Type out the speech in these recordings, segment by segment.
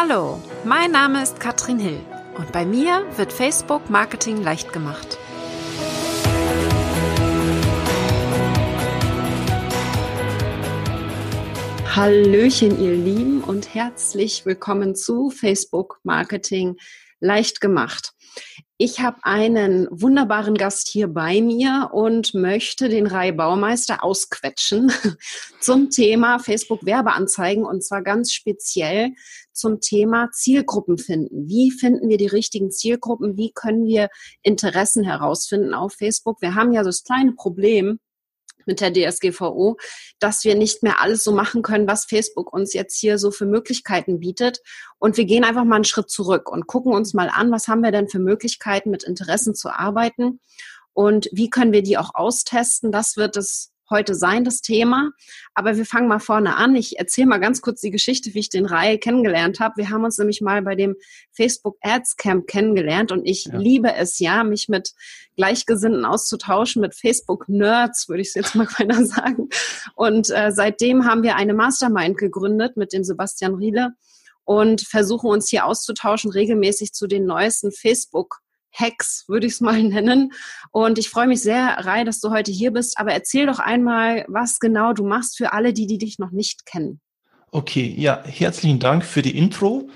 Hallo, mein Name ist Katrin Hill und bei mir wird Facebook Marketing leicht gemacht. Hallöchen, ihr Lieben und herzlich willkommen zu Facebook Marketing leicht gemacht. Ich habe einen wunderbaren Gast hier bei mir und möchte den Rai Baumeister ausquetschen zum Thema Facebook Werbeanzeigen und zwar ganz speziell zum Thema Zielgruppen finden. Wie finden wir die richtigen Zielgruppen? Wie können wir Interessen herausfinden auf Facebook? Wir haben ja das kleine Problem, mit der DSGVO, dass wir nicht mehr alles so machen können, was Facebook uns jetzt hier so für Möglichkeiten bietet. Und wir gehen einfach mal einen Schritt zurück und gucken uns mal an, was haben wir denn für Möglichkeiten, mit Interessen zu arbeiten und wie können wir die auch austesten. Das wird es heute sein, das Thema. Aber wir fangen mal vorne an. Ich erzähle mal ganz kurz die Geschichte, wie ich den Reihe kennengelernt habe. Wir haben uns nämlich mal bei dem Facebook Ads Camp kennengelernt und ich ja. liebe es ja, mich mit Gleichgesinnten auszutauschen, mit Facebook Nerds, würde ich es jetzt mal keiner sagen. Und äh, seitdem haben wir eine Mastermind gegründet mit dem Sebastian Riele und versuchen uns hier auszutauschen, regelmäßig zu den neuesten Facebook Hacks, würde ich es mal nennen. Und ich freue mich sehr, Rai, dass du heute hier bist. Aber erzähl doch einmal, was genau du machst für alle, die, die dich noch nicht kennen. Okay, ja, herzlichen Dank für die Intro.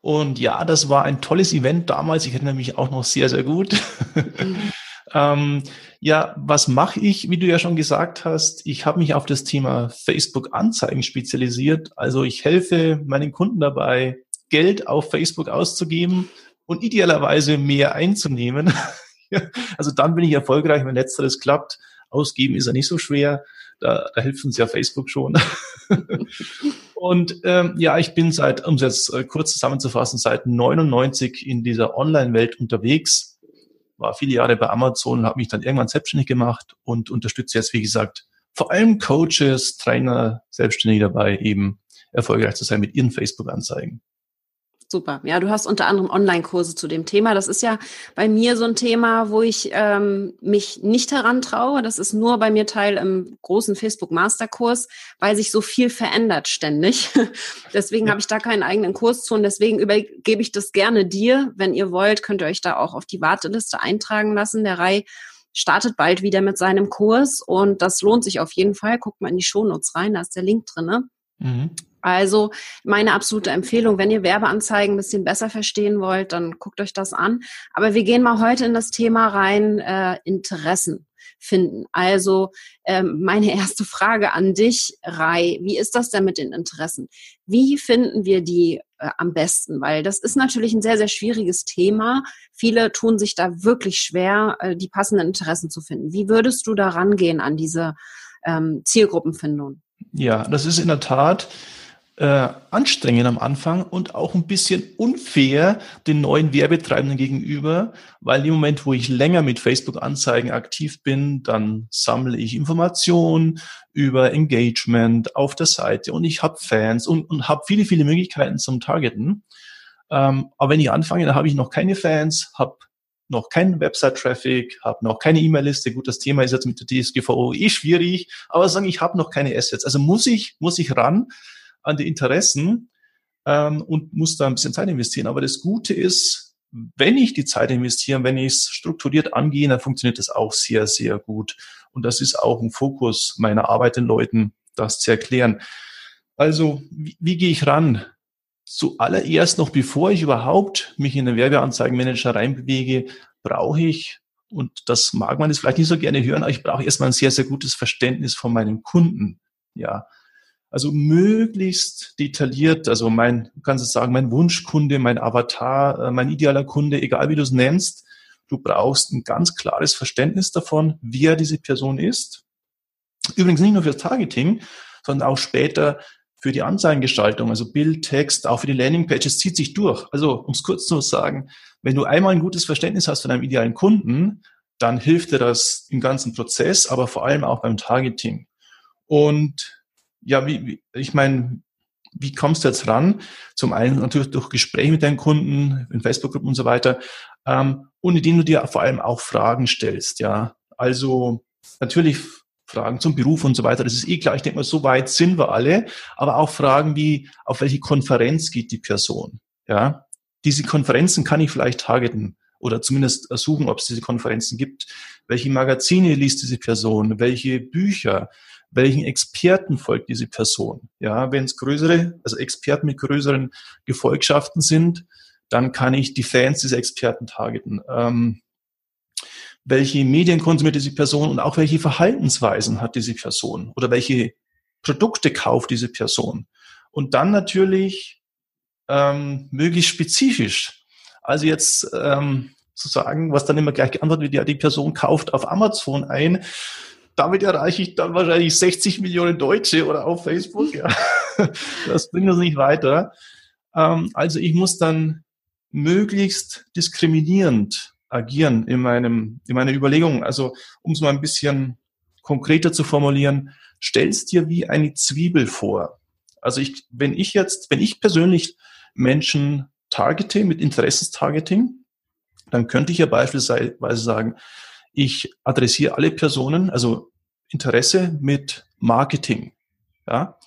Und ja, das war ein tolles Event damals. Ich erinnere mich auch noch sehr, sehr gut. Mhm. ähm, ja, was mache ich? Wie du ja schon gesagt hast, ich habe mich auf das Thema Facebook-Anzeigen spezialisiert. Also ich helfe meinen Kunden dabei, Geld auf Facebook auszugeben und idealerweise mehr einzunehmen. also dann bin ich erfolgreich, wenn letzteres klappt. Ausgeben ist ja nicht so schwer. Da, da hilft uns ja Facebook schon. und ähm, ja, ich bin seit, um es jetzt äh, kurz zusammenzufassen, seit 99 in dieser Online-Welt unterwegs. War viele Jahre bei Amazon, habe mich dann irgendwann selbstständig gemacht und unterstütze jetzt, wie gesagt, vor allem Coaches, Trainer, Selbstständige dabei, eben erfolgreich zu sein mit ihren Facebook-Anzeigen. Super. Ja, du hast unter anderem Online-Kurse zu dem Thema. Das ist ja bei mir so ein Thema, wo ich ähm, mich nicht herantraue. Das ist nur bei mir Teil im großen Facebook-Masterkurs, weil sich so viel verändert ständig. deswegen ja. habe ich da keinen eigenen Kurs zu und deswegen übergebe ich das gerne dir. Wenn ihr wollt, könnt ihr euch da auch auf die Warteliste eintragen lassen. Der Rai startet bald wieder mit seinem Kurs und das lohnt sich auf jeden Fall. Guckt mal in die Shownotes rein, da ist der Link drin. Mhm. Also meine absolute Empfehlung, wenn ihr Werbeanzeigen ein bisschen besser verstehen wollt, dann guckt euch das an. Aber wir gehen mal heute in das Thema rein, äh, Interessen finden. Also ähm, meine erste Frage an dich, Rai, wie ist das denn mit den Interessen? Wie finden wir die äh, am besten? Weil das ist natürlich ein sehr, sehr schwieriges Thema. Viele tun sich da wirklich schwer, äh, die passenden Interessen zu finden. Wie würdest du da rangehen an diese ähm, Zielgruppenfindung? Ja, das ist in der Tat äh, anstrengend am Anfang und auch ein bisschen unfair den neuen Werbetreibenden gegenüber, weil im Moment, wo ich länger mit Facebook-Anzeigen aktiv bin, dann sammle ich Informationen über Engagement auf der Seite und ich habe Fans und, und habe viele, viele Möglichkeiten zum Targeten. Ähm, aber wenn ich anfange, dann habe ich noch keine Fans, habe noch keinen Website-Traffic, habe noch keine E-Mail-Liste. Gut, das Thema ist jetzt mit der DSGVO eh schwierig, aber sagen, ich habe noch keine Assets. Also muss ich, muss ich ran an die Interessen ähm, und muss da ein bisschen Zeit investieren. Aber das Gute ist, wenn ich die Zeit investiere, wenn ich es strukturiert angehe, dann funktioniert das auch sehr, sehr gut. Und das ist auch ein Fokus meiner Arbeit den Leuten, das zu erklären. Also, wie, wie gehe ich ran? Zuallererst noch, bevor ich überhaupt mich in den Werbeanzeigenmanager reinbewege, brauche ich, und das mag man jetzt vielleicht nicht so gerne hören, aber ich brauche erstmal ein sehr, sehr gutes Verständnis von meinem Kunden. Ja, also möglichst detailliert, also mein, du kannst es sagen, mein Wunschkunde, mein Avatar, äh, mein idealer Kunde, egal wie du es nennst, du brauchst ein ganz klares Verständnis davon, wer diese Person ist. Übrigens nicht nur fürs Targeting, sondern auch später für die Anzeigengestaltung, also Bild, Text, auch für die Landingpages, zieht sich durch. Also, um es kurz zu sagen, wenn du einmal ein gutes Verständnis hast von deinem idealen Kunden, dann hilft dir das im ganzen Prozess, aber vor allem auch beim Targeting. Und ja, wie, wie ich meine, wie kommst du jetzt ran? Zum einen natürlich durch Gespräche mit deinen Kunden, in Facebook-Gruppen und so weiter, ähm, und indem du dir vor allem auch Fragen stellst, ja. Also natürlich Fragen zum Beruf und so weiter, das ist eh klar. Ich denke mal, so weit sind wir alle, aber auch Fragen wie, auf welche Konferenz geht die Person? Ja, diese Konferenzen kann ich vielleicht targeten oder zumindest suchen, ob es diese Konferenzen gibt. Welche Magazine liest diese Person? Welche Bücher? Welchen Experten folgt diese Person? Ja, wenn es größere, also Experten mit größeren Gefolgschaften sind, dann kann ich die Fans dieser Experten targeten. Ähm, welche Medien konsumiert diese Person und auch welche Verhaltensweisen hat diese Person oder welche Produkte kauft diese Person. Und dann natürlich ähm, möglichst spezifisch. Also jetzt ähm, zu sagen, was dann immer gleich geantwortet wird, ja, die Person kauft auf Amazon ein. Damit erreiche ich dann wahrscheinlich 60 Millionen Deutsche oder auf Facebook. Ja. Das bringt uns nicht weiter. Ähm, also ich muss dann möglichst diskriminierend agieren in meinem, in meiner Überlegung. Also, um es mal ein bisschen konkreter zu formulieren, stellst dir wie eine Zwiebel vor. Also ich, wenn ich jetzt, wenn ich persönlich Menschen targete mit Interessenstargeting, dann könnte ich ja beispielsweise sagen, ich adressiere alle Personen, also Interesse mit Marketing. Ja,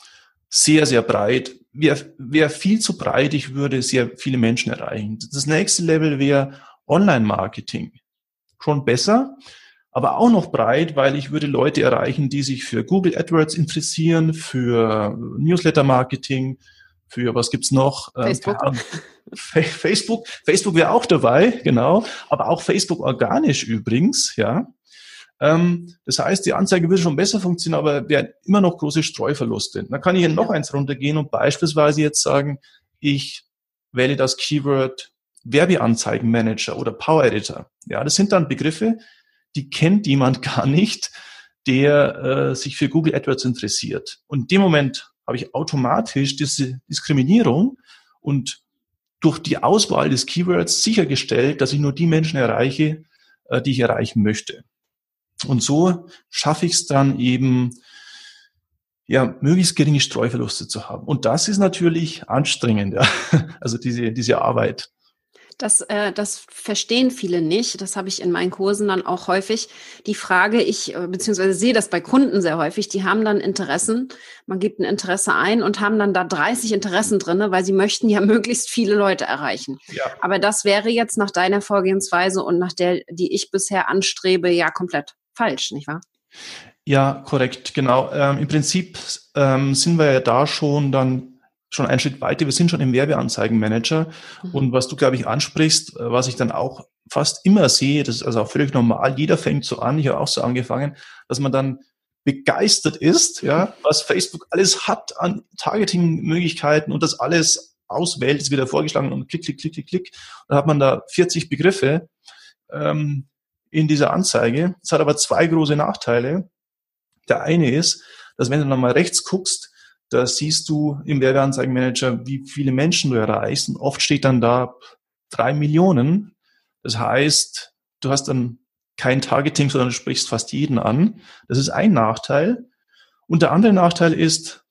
sehr, sehr breit. Wäre wär viel zu breit, ich würde sehr viele Menschen erreichen. Das nächste Level wäre Online-Marketing. Schon besser, aber auch noch breit, weil ich würde Leute erreichen, die sich für Google AdWords interessieren, für Newsletter-Marketing, für was gibt's noch? Ähm, Facebook. Ähm, Facebook, Facebook wäre auch dabei, genau, aber auch Facebook organisch übrigens, ja. Ähm, das heißt, die Anzeige würde schon besser funktionieren, aber wären immer noch große Streuverluste. Dann kann ich hier noch eins runtergehen und beispielsweise jetzt sagen, ich wähle das Keyword Werbeanzeigenmanager oder Power Editor. Ja, das sind dann Begriffe, die kennt jemand gar nicht, der äh, sich für Google AdWords interessiert. Und in dem Moment habe ich automatisch diese Diskriminierung und durch die Auswahl des Keywords sichergestellt, dass ich nur die Menschen erreiche, äh, die ich erreichen möchte. Und so schaffe ich es dann eben, ja, möglichst geringe Streuverluste zu haben. Und das ist natürlich anstrengend, ja. Also diese, diese Arbeit. Das, äh, das verstehen viele nicht. Das habe ich in meinen Kursen dann auch häufig. Die Frage, ich äh, beziehungsweise sehe das bei Kunden sehr häufig, die haben dann Interessen, man gibt ein Interesse ein und haben dann da 30 Interessen drinne, weil sie möchten ja möglichst viele Leute erreichen. Ja. Aber das wäre jetzt nach deiner Vorgehensweise und nach der, die ich bisher anstrebe, ja komplett falsch, nicht wahr? Ja, korrekt, genau. Ähm, Im Prinzip ähm, sind wir ja da schon dann schon einen Schritt weiter. Wir sind schon im Werbeanzeigenmanager. Mhm. Und was du, glaube ich, ansprichst, äh, was ich dann auch fast immer sehe, das ist also auch völlig normal. Jeder fängt so an. Ich habe auch so angefangen, dass man dann begeistert ist, ja, was Facebook alles hat an Targeting-Möglichkeiten und das alles auswählt, ist wieder vorgeschlagen und klick, klick, klick, klick, klick. Dann hat man da 40 Begriffe ähm, in dieser Anzeige. Es hat aber zwei große Nachteile. Der eine ist, dass wenn du nochmal rechts guckst, da siehst du im Werbeanzeigenmanager, wie viele Menschen du erreichst. Und oft steht dann da drei Millionen. Das heißt, du hast dann kein Targeting, sondern du sprichst fast jeden an. Das ist ein Nachteil. Und der andere Nachteil ist,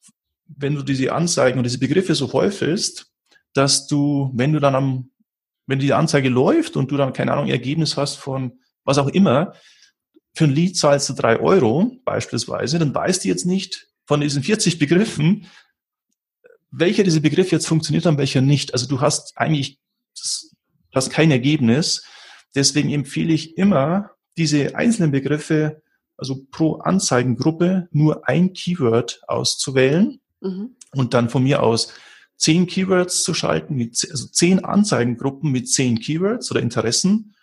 wenn du diese Anzeigen und diese Begriffe so häufigst, dass du, wenn du dann am, wenn die Anzeige läuft und du dann, keine Ahnung, Ergebnis hast von was auch immer, für ein Lead zahlst du drei Euro beispielsweise, dann weißt du jetzt nicht, von diesen 40 Begriffen, welcher dieser Begriffe jetzt funktioniert und welcher nicht. Also du hast eigentlich du hast kein Ergebnis. Deswegen empfehle ich immer, diese einzelnen Begriffe, also pro Anzeigengruppe, nur ein Keyword auszuwählen mhm. und dann von mir aus zehn Keywords zu schalten, mit, also zehn Anzeigengruppen mit zehn Keywords oder Interessen,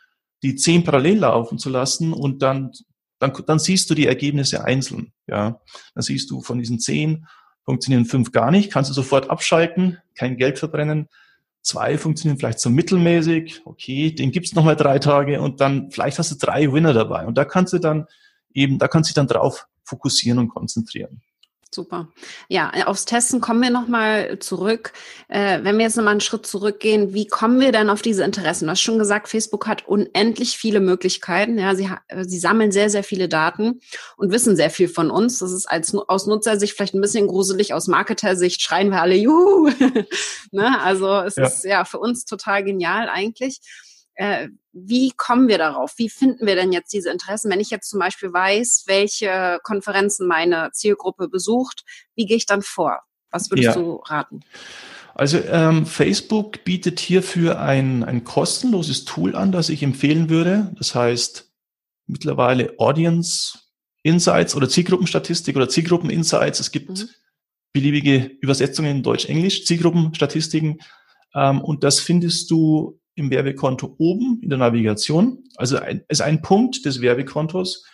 die zehn parallel laufen zu lassen und dann dann, dann siehst du die Ergebnisse einzeln. Ja, dann siehst du von diesen zehn funktionieren fünf gar nicht, kannst du sofort abschalten, kein Geld verbrennen. Zwei funktionieren vielleicht so mittelmäßig, okay, den gibt's noch mal drei Tage und dann vielleicht hast du drei Winner dabei und da kannst du dann eben, da kannst du dich dann drauf fokussieren und konzentrieren. Super. Ja, aufs Testen kommen wir nochmal zurück. Äh, wenn wir jetzt nochmal einen Schritt zurückgehen, wie kommen wir denn auf diese Interessen? Du hast schon gesagt, Facebook hat unendlich viele Möglichkeiten. Ja, sie, sie sammeln sehr, sehr viele Daten und wissen sehr viel von uns. Das ist als, aus Nutzersicht vielleicht ein bisschen gruselig. Aus Marketer-Sicht schreien wir alle, juhu. ne? Also es ja. ist ja für uns total genial eigentlich äh, wie kommen wir darauf? Wie finden wir denn jetzt diese Interessen? Wenn ich jetzt zum Beispiel weiß, welche Konferenzen meine Zielgruppe besucht, wie gehe ich dann vor? Was würdest ja. du raten? Also ähm, Facebook bietet hierfür ein, ein kostenloses Tool an, das ich empfehlen würde. Das heißt mittlerweile Audience Insights oder Zielgruppenstatistik oder Zielgruppen-Insights. Es gibt mhm. beliebige Übersetzungen in Deutsch-Englisch, Zielgruppenstatistiken. Ähm, und das findest du im Werbekonto oben in der Navigation. Also ein, ist ein Punkt des Werbekontos.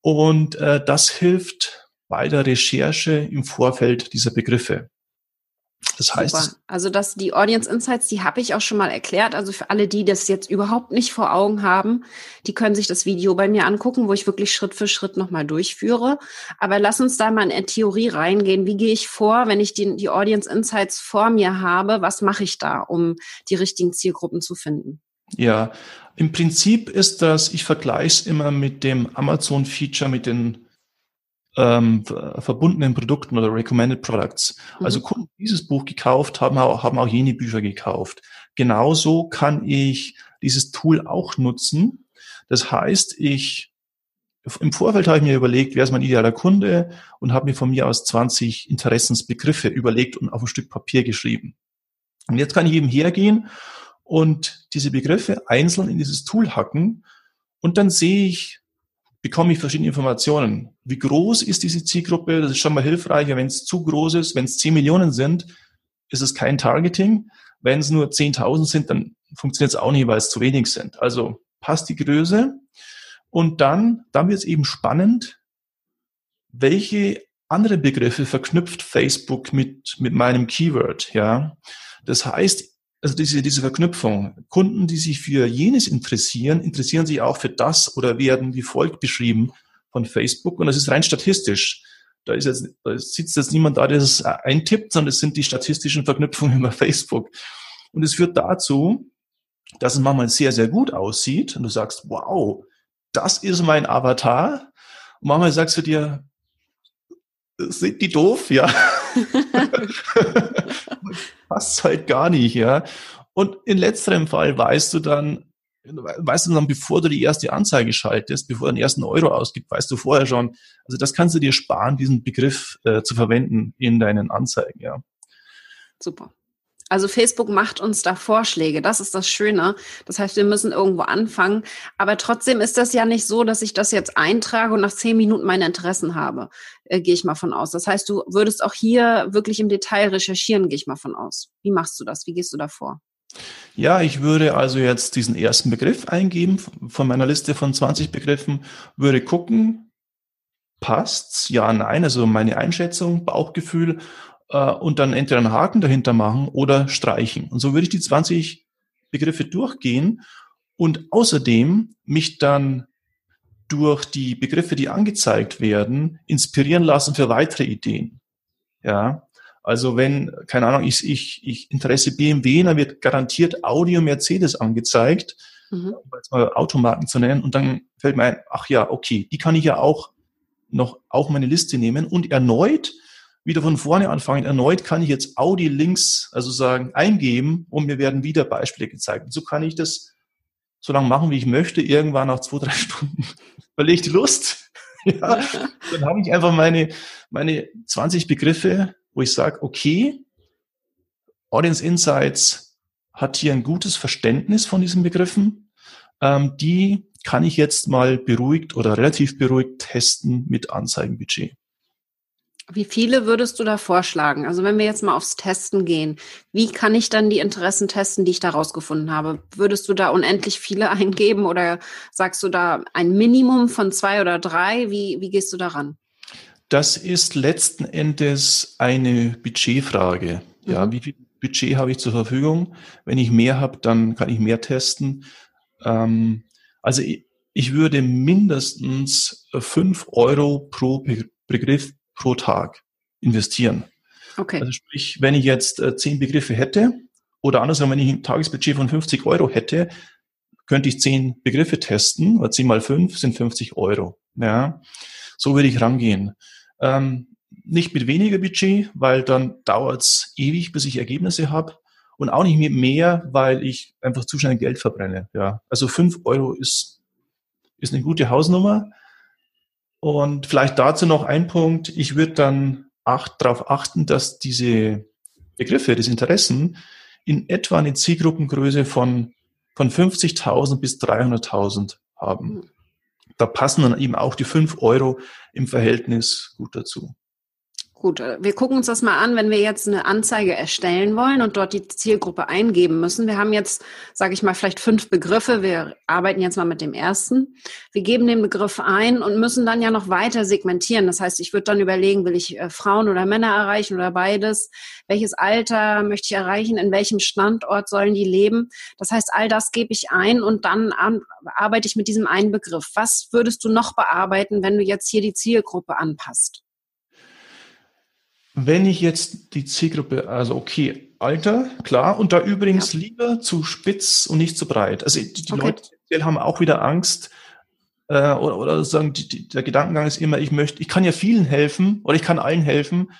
Und äh, das hilft bei der Recherche im Vorfeld dieser Begriffe. Das heißt, Super. also dass die Audience Insights, die habe ich auch schon mal erklärt. Also für alle, die das jetzt überhaupt nicht vor Augen haben, die können sich das Video bei mir angucken, wo ich wirklich Schritt für Schritt nochmal durchführe. Aber lass uns da mal in eine Theorie reingehen. Wie gehe ich vor, wenn ich die, die Audience Insights vor mir habe? Was mache ich da, um die richtigen Zielgruppen zu finden? Ja, im Prinzip ist das, ich vergleiche es immer mit dem Amazon-Feature, mit den ähm, verbundenen Produkten oder Recommended Products. Mhm. Also Kunden, die dieses Buch gekauft haben, haben auch jene Bücher gekauft. Genauso kann ich dieses Tool auch nutzen. Das heißt, ich im Vorfeld habe ich mir überlegt, wer ist mein idealer Kunde und habe mir von mir aus 20 Interessensbegriffe überlegt und auf ein Stück Papier geschrieben. Und jetzt kann ich eben hergehen und diese Begriffe einzeln in dieses Tool hacken und dann sehe ich, bekomme ich verschiedene Informationen. Wie groß ist diese Zielgruppe? Das ist schon mal hilfreicher. Wenn es zu groß ist, wenn es 10 Millionen sind, ist es kein Targeting. Wenn es nur 10.000 sind, dann funktioniert es auch nicht, weil es zu wenig sind. Also passt die Größe. Und dann, dann wird es eben spannend, welche andere Begriffe verknüpft Facebook mit, mit meinem Keyword, ja. Das heißt, also diese, diese Verknüpfung. Kunden, die sich für jenes interessieren, interessieren sich auch für das oder werden wie folgt beschrieben von Facebook. Und das ist rein statistisch. Da ist jetzt, da sitzt jetzt niemand da, der es eintippt, sondern es sind die statistischen Verknüpfungen über Facebook. Und es führt dazu, dass es manchmal sehr, sehr gut aussieht und du sagst, wow, das ist mein Avatar. Und manchmal sagst du dir, sind die doof, ja. Passt halt gar nicht, ja. Und in letzterem Fall weißt du dann, weißt du dann, bevor du die erste Anzeige schaltest, bevor du den ersten Euro ausgibst, weißt du vorher schon, also das kannst du dir sparen, diesen Begriff äh, zu verwenden in deinen Anzeigen, ja. Super. Also Facebook macht uns da Vorschläge. Das ist das Schöne. Das heißt, wir müssen irgendwo anfangen. Aber trotzdem ist das ja nicht so, dass ich das jetzt eintrage und nach zehn Minuten meine Interessen habe. Äh, gehe ich mal von aus. Das heißt, du würdest auch hier wirklich im Detail recherchieren, gehe ich mal von aus. Wie machst du das? Wie gehst du da vor? Ja, ich würde also jetzt diesen ersten Begriff eingeben von meiner Liste von 20 Begriffen, würde gucken, passt's? Ja, nein, also meine Einschätzung, Bauchgefühl äh, und dann entweder einen Haken dahinter machen oder streichen. Und so würde ich die 20 Begriffe durchgehen und außerdem mich dann durch die Begriffe, die angezeigt werden, inspirieren lassen für weitere Ideen. Ja, also wenn, keine Ahnung, ich, ich, ich Interesse BMW, dann wird garantiert Audio Mercedes angezeigt, mhm. um jetzt mal Automarken zu nennen, und dann fällt mir ein, ach ja, okay, die kann ich ja auch noch auf meine Liste nehmen und erneut wieder von vorne anfangen. Erneut kann ich jetzt Audi-Links, also sagen, eingeben und mir werden wieder Beispiele gezeigt. Und so kann ich das so lange machen, wie ich möchte. Irgendwann nach zwei, drei Stunden verliere ich die Lust. ja, dann habe ich einfach meine, meine 20 Begriffe, wo ich sage, okay, Audience Insights hat hier ein gutes Verständnis von diesen Begriffen. Ähm, die kann ich jetzt mal beruhigt oder relativ beruhigt testen mit Anzeigenbudget. Wie viele würdest du da vorschlagen? Also wenn wir jetzt mal aufs Testen gehen, wie kann ich dann die Interessen testen, die ich da rausgefunden habe? Würdest du da unendlich viele eingeben oder sagst du da ein Minimum von zwei oder drei? Wie, wie gehst du daran? Das ist letzten Endes eine Budgetfrage. Ja, mhm. wie viel Budget habe ich zur Verfügung? Wenn ich mehr habe, dann kann ich mehr testen. Ähm, also ich, ich würde mindestens fünf Euro pro Begriff pro Tag investieren. Okay. Also sprich, wenn ich jetzt äh, zehn Begriffe hätte oder andersrum, wenn ich ein Tagesbudget von 50 Euro hätte, könnte ich zehn Begriffe testen, weil zehn mal fünf sind 50 Euro. Ja, so würde ich rangehen. Ähm, nicht mit weniger Budget, weil dann dauert es ewig, bis ich Ergebnisse habe. Und auch nicht mit mehr, weil ich einfach zu schnell Geld verbrenne. Ja, also fünf Euro ist, ist eine gute Hausnummer. Und vielleicht dazu noch ein Punkt. Ich würde dann acht, darauf achten, dass diese Begriffe, des Interessen in etwa eine Zielgruppengröße von, von 50.000 bis 300.000 haben. Mhm. Da passen dann eben auch die 5 Euro im Verhältnis gut dazu. Gut, äh, wir gucken uns das mal an, wenn wir jetzt eine Anzeige erstellen wollen und dort die Zielgruppe eingeben müssen. Wir haben jetzt, sage ich mal, vielleicht fünf Begriffe. Wir arbeiten jetzt mal mit dem ersten. Wir geben den Begriff ein und müssen dann ja noch weiter segmentieren. Das heißt, ich würde dann überlegen, will ich äh, Frauen oder Männer erreichen oder beides? Welches Alter möchte ich erreichen? In welchem Standort sollen die leben? Das heißt, all das gebe ich ein und dann arbeite ich mit diesem einen Begriff. Was würdest du noch bearbeiten, wenn du jetzt hier die Zielgruppe anpasst? Wenn ich jetzt die Zielgruppe, also okay, Alter, klar, und da übrigens ja. lieber zu spitz und nicht zu breit. Also die, die okay. Leute haben auch wieder Angst, äh, oder, oder sagen, die, die, der Gedankengang ist immer, ich möchte, ich kann ja vielen helfen oder ich kann allen helfen.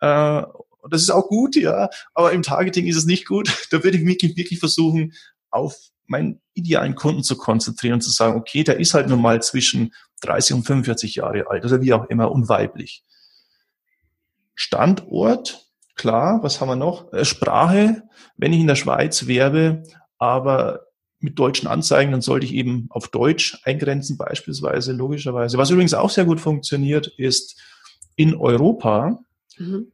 Äh, das ist auch gut, ja, aber im Targeting ist es nicht gut. Da würde ich wirklich, wirklich versuchen, auf meinen idealen Kunden zu konzentrieren und zu sagen, okay, der ist halt nun mal zwischen 30 und 45 Jahre alt oder wie auch immer und weiblich. Standort, klar, was haben wir noch? Äh, Sprache, wenn ich in der Schweiz werbe, aber mit deutschen Anzeigen, dann sollte ich eben auf Deutsch eingrenzen, beispielsweise, logischerweise. Was übrigens auch sehr gut funktioniert, ist in Europa mhm.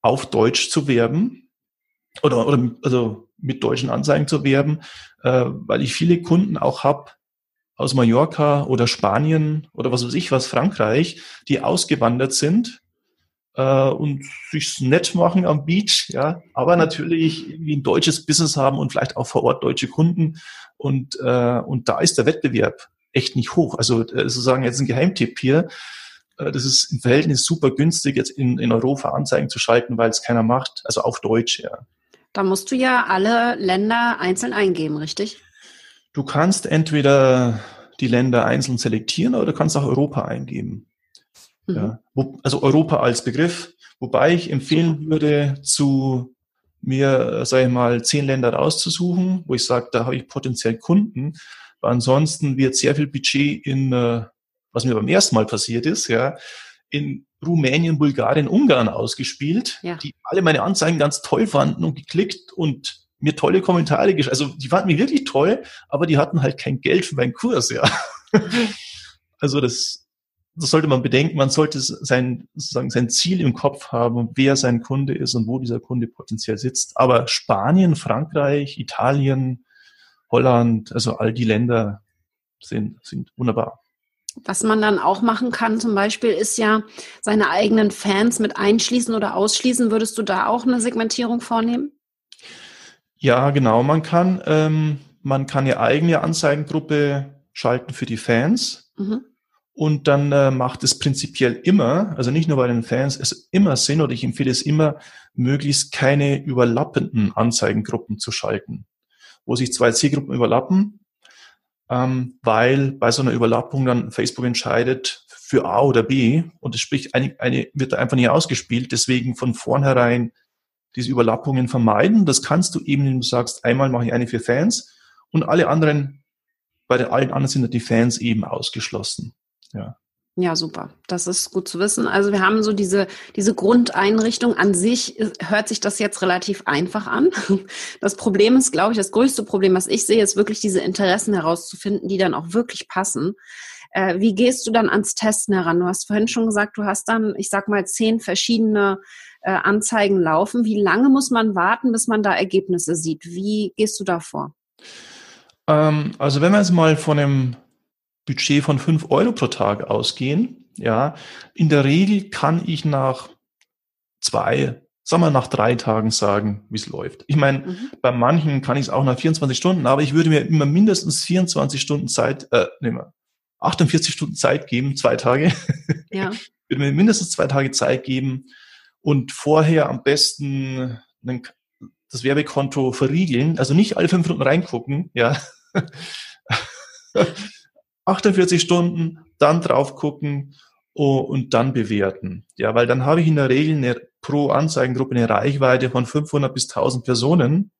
auf Deutsch zu werben oder, oder also mit deutschen Anzeigen zu werben, äh, weil ich viele Kunden auch habe aus Mallorca oder Spanien oder was weiß ich was, Frankreich, die ausgewandert sind äh, und sich's nett machen am Beach, ja, aber natürlich irgendwie ein deutsches Business haben und vielleicht auch vor Ort deutsche Kunden und äh, und da ist der Wettbewerb echt nicht hoch. Also äh, sozusagen jetzt ein Geheimtipp hier. Äh, das ist im Verhältnis super günstig, jetzt in, in Europa Anzeigen zu schalten, weil es keiner macht, also auf Deutsch, ja. Da musst du ja alle Länder einzeln eingeben, richtig? Du kannst entweder die Länder einzeln selektieren oder du kannst auch Europa eingeben. Mhm. Ja, also Europa als Begriff, wobei ich empfehlen würde, zu mir, sage ich mal, zehn Länder rauszusuchen, wo ich sage, da habe ich potenziell Kunden. Weil ansonsten wird sehr viel Budget in, äh, was mir beim ersten Mal passiert ist, ja, in Rumänien, Bulgarien, Ungarn ausgespielt, ja. die alle meine Anzeigen ganz toll fanden und geklickt und mir tolle Kommentare geschrieben. Also die fanden mich wirklich toll, aber die hatten halt kein Geld für meinen Kurs, ja. also das das sollte man bedenken, man sollte sein, sozusagen sein Ziel im Kopf haben, wer sein Kunde ist und wo dieser Kunde potenziell sitzt. Aber Spanien, Frankreich, Italien, Holland, also all die Länder sind, sind wunderbar. Was man dann auch machen kann, zum Beispiel, ist ja seine eigenen Fans mit einschließen oder ausschließen. Würdest du da auch eine Segmentierung vornehmen? Ja, genau. Man kann, ähm, man kann eine eigene Anzeigengruppe schalten für die Fans. Mhm. Und dann äh, macht es prinzipiell immer, also nicht nur bei den Fans, es immer Sinn oder ich empfehle es immer, möglichst keine überlappenden Anzeigengruppen zu schalten, wo sich zwei Zielgruppen überlappen, ähm, weil bei so einer Überlappung dann Facebook entscheidet für A oder B und es spricht eine, eine wird da einfach nicht ausgespielt. Deswegen von vornherein diese Überlappungen vermeiden. Das kannst du eben, wenn du sagst, einmal mache ich eine für Fans und alle anderen, bei den allen anderen sind die Fans eben ausgeschlossen. Ja. Ja, super. Das ist gut zu wissen. Also wir haben so diese, diese Grundeinrichtung. An sich hört sich das jetzt relativ einfach an. Das Problem ist, glaube ich, das größte Problem, was ich sehe, ist wirklich diese Interessen herauszufinden, die dann auch wirklich passen. Äh, wie gehst du dann ans Testen heran? Du hast vorhin schon gesagt, du hast dann, ich sag mal, zehn verschiedene äh, Anzeigen laufen. Wie lange muss man warten, bis man da Ergebnisse sieht? Wie gehst du da vor? Ähm, also wenn wir jetzt mal von einem Budget von fünf Euro pro Tag ausgehen, ja, in der Regel kann ich nach zwei, sagen wir nach drei Tagen sagen, wie es läuft. Ich meine, mhm. bei manchen kann ich es auch nach 24 Stunden, aber ich würde mir immer mindestens 24 Stunden Zeit, äh, nehmen wir, 48 Stunden Zeit geben, zwei Tage. Ja. ich würde mir mindestens zwei Tage Zeit geben und vorher am besten einen, das Werbekonto verriegeln, also nicht alle fünf Minuten reingucken, ja. 48 Stunden, dann drauf gucken und dann bewerten. Ja, weil dann habe ich in der Regel eine, pro Anzeigengruppe eine Reichweite von 500 bis 1000 Personen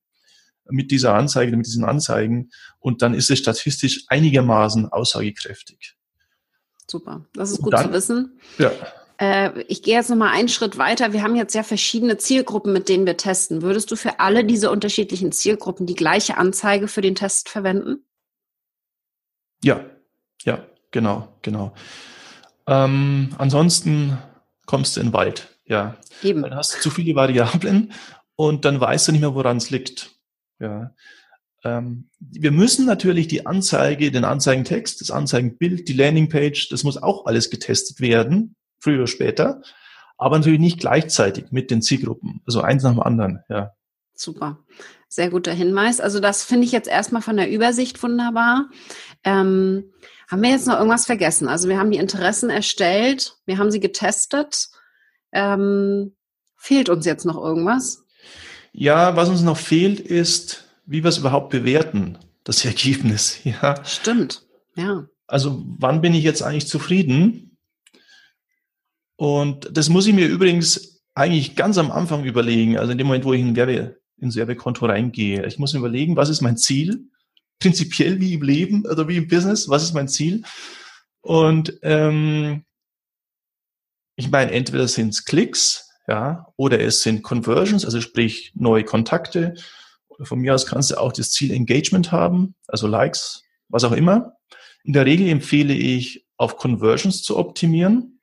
mit dieser Anzeige, mit diesen Anzeigen und dann ist es statistisch einigermaßen aussagekräftig. Super, das ist gut dann, zu wissen. Ja. Äh, ich gehe jetzt noch mal einen Schritt weiter. Wir haben jetzt ja verschiedene Zielgruppen, mit denen wir testen. Würdest du für alle diese unterschiedlichen Zielgruppen die gleiche Anzeige für den Test verwenden? Ja, ja, genau, genau. Ähm, ansonsten kommst du in den Wald, ja. Eben. Dann hast du zu viele Variablen und dann weißt du nicht mehr, woran es liegt. Ja. Ähm, wir müssen natürlich die Anzeige, den Anzeigentext, das Anzeigenbild, die Landingpage, das muss auch alles getestet werden, früher oder später, aber natürlich nicht gleichzeitig mit den Zielgruppen, also eins nach dem anderen, ja. Super. Sehr guter Hinweis. Also das finde ich jetzt erstmal von der Übersicht wunderbar. Ähm, haben wir jetzt noch irgendwas vergessen? Also wir haben die Interessen erstellt, wir haben sie getestet. Ähm, fehlt uns jetzt noch irgendwas? Ja, was uns noch fehlt, ist wie wir es überhaupt bewerten, das Ergebnis. Ja. Stimmt, ja. Also wann bin ich jetzt eigentlich zufrieden? Und das muss ich mir übrigens eigentlich ganz am Anfang überlegen, also in dem Moment, wo ich in Werbe, ins Werbekonto reingehe. Ich muss überlegen, was ist mein Ziel? Prinzipiell wie im Leben oder wie im Business, was ist mein Ziel? Und ähm, ich meine, entweder sind es Klicks, ja, oder es sind Conversions, also sprich neue Kontakte, von mir aus kannst du auch das Ziel Engagement haben, also Likes, was auch immer. In der Regel empfehle ich, auf Conversions zu optimieren.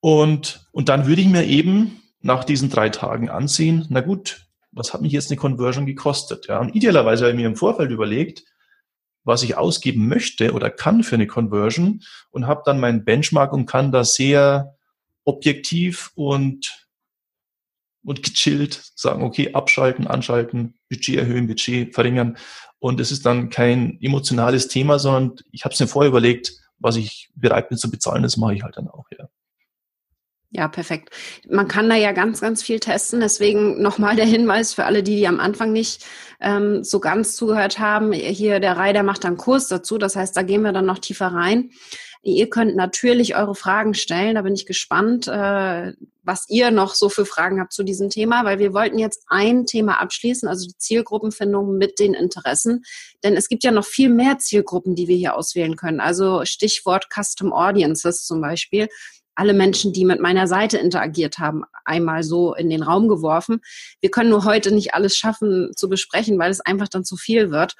Und, und dann würde ich mir eben nach diesen drei Tagen ansehen, na gut, was hat mich jetzt eine Conversion gekostet? Ja, und idealerweise habe ich mir im Vorfeld überlegt, was ich ausgeben möchte oder kann für eine Conversion und habe dann meinen Benchmark und kann da sehr objektiv und und gechillt sagen, okay, abschalten, anschalten, Budget erhöhen, Budget verringern. Und es ist dann kein emotionales Thema, sondern ich habe es mir vorher überlegt, was ich bereit bin zu bezahlen, das mache ich halt dann auch, ja. Ja, perfekt. Man kann da ja ganz, ganz viel testen. Deswegen nochmal der Hinweis für alle, die, die am Anfang nicht ähm, so ganz zugehört haben. Hier, der Reiter macht dann Kurs dazu. Das heißt, da gehen wir dann noch tiefer rein. Ihr könnt natürlich eure Fragen stellen. Da bin ich gespannt, äh, was ihr noch so für Fragen habt zu diesem Thema, weil wir wollten jetzt ein Thema abschließen, also die Zielgruppenfindung mit den Interessen. Denn es gibt ja noch viel mehr Zielgruppen, die wir hier auswählen können. Also Stichwort Custom Audiences zum Beispiel. Alle Menschen, die mit meiner Seite interagiert haben, einmal so in den Raum geworfen. Wir können nur heute nicht alles schaffen zu besprechen, weil es einfach dann zu viel wird.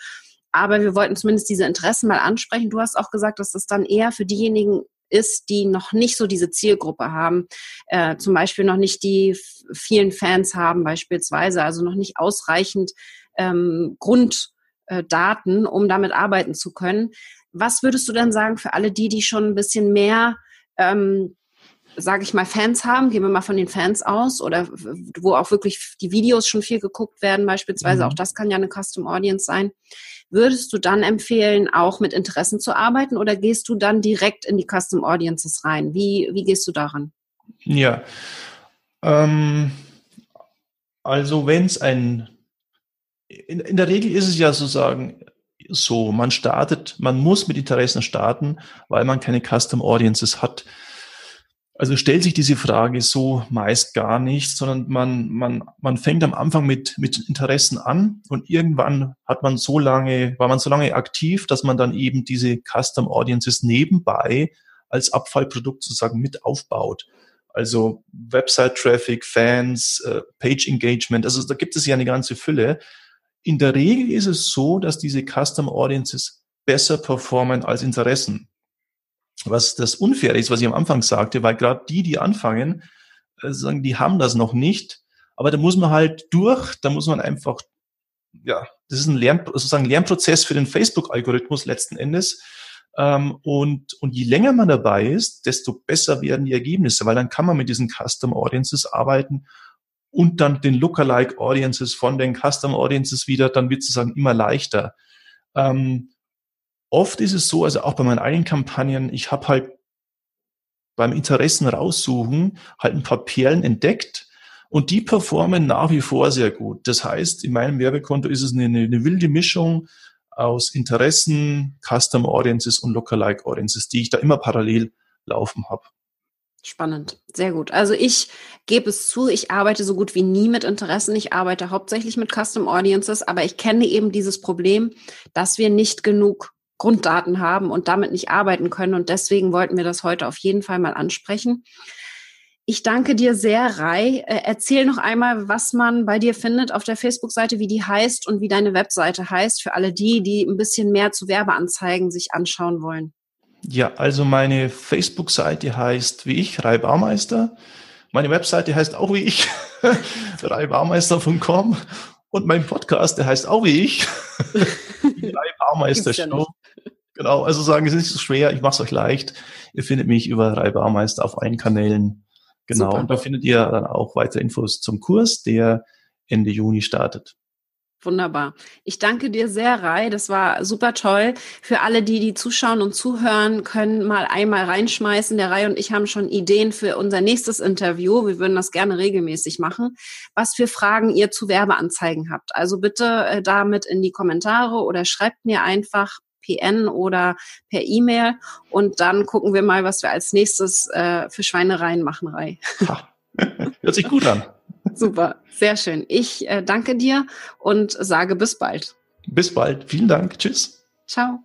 Aber wir wollten zumindest diese Interessen mal ansprechen. Du hast auch gesagt, dass das dann eher für diejenigen ist, die noch nicht so diese Zielgruppe haben, äh, zum Beispiel noch nicht die vielen Fans haben beispielsweise, also noch nicht ausreichend ähm, Grunddaten, äh, um damit arbeiten zu können. Was würdest du denn sagen für alle die, die schon ein bisschen mehr ähm, sage ich mal, Fans haben, gehen wir mal von den Fans aus, oder wo auch wirklich die Videos schon viel geguckt werden, beispielsweise, mhm. auch das kann ja eine Custom Audience sein. Würdest du dann empfehlen, auch mit Interessen zu arbeiten oder gehst du dann direkt in die Custom Audiences rein? Wie, wie gehst du daran? Ja, ähm, also wenn es ein, in, in der Regel ist es ja sozusagen so, man startet, man muss mit Interessen starten, weil man keine Custom Audiences hat. Also stellt sich diese Frage so meist gar nicht, sondern man, man, man fängt am Anfang mit, mit Interessen an und irgendwann hat man so lange, war man so lange aktiv, dass man dann eben diese Custom Audiences nebenbei als Abfallprodukt sozusagen mit aufbaut. Also Website Traffic, Fans, äh, Page Engagement, also da gibt es ja eine ganze Fülle. In der Regel ist es so, dass diese Custom Audiences besser performen als Interessen was das unfair ist, was ich am Anfang sagte, weil gerade die, die anfangen, äh, sagen, die haben das noch nicht. Aber da muss man halt durch, da muss man einfach, ja, das ist ein Lern, sozusagen Lernprozess für den Facebook-Algorithmus letzten Endes. Ähm, und, und je länger man dabei ist, desto besser werden die Ergebnisse, weil dann kann man mit diesen Custom Audiences arbeiten und dann den Lookalike Audiences von den Custom Audiences wieder, dann wird es sozusagen immer leichter. Ähm, oft ist es so, also auch bei meinen eigenen Kampagnen, ich habe halt beim Interessen raussuchen halt ein paar Perlen entdeckt und die performen nach wie vor sehr gut. Das heißt, in meinem Werbekonto ist es eine, eine wilde Mischung aus Interessen, Custom Audiences und Lookalike Audiences, die ich da immer parallel laufen habe. Spannend, sehr gut. Also ich gebe es zu, ich arbeite so gut wie nie mit Interessen. Ich arbeite hauptsächlich mit Custom Audiences, aber ich kenne eben dieses Problem, dass wir nicht genug Grunddaten haben und damit nicht arbeiten können. Und deswegen wollten wir das heute auf jeden Fall mal ansprechen. Ich danke dir sehr, Rai. Äh, erzähl noch einmal, was man bei dir findet auf der Facebook-Seite, wie die heißt und wie deine Webseite heißt, für alle die, die ein bisschen mehr zu Werbeanzeigen sich anschauen wollen. Ja, also meine Facebook-Seite heißt wie ich, Rai Baumeister. Meine Webseite heißt auch wie ich, reibaumeister.com. Und mein Podcast, der heißt auch wie ich, die Rai Baumeister Show. Genau, also sagen, es ist nicht so schwer, ich mache es euch leicht. Ihr findet mich über Rai Baumeister auf allen Kanälen. Genau, Super. und da findet ihr dann auch weitere Infos zum Kurs, der Ende Juni startet. Wunderbar. Ich danke dir sehr, Rai. Das war super toll. Für alle, die, die zuschauen und zuhören, können mal einmal reinschmeißen. Der Rai und ich haben schon Ideen für unser nächstes Interview. Wir würden das gerne regelmäßig machen. Was für Fragen ihr zu Werbeanzeigen habt. Also bitte äh, damit in die Kommentare oder schreibt mir einfach PN oder per E-Mail und dann gucken wir mal, was wir als nächstes äh, für Schweinereien machen, Rai. Hört sich gut an. Super, sehr schön. Ich äh, danke dir und sage bis bald. Bis bald. Vielen Dank. Tschüss. Ciao.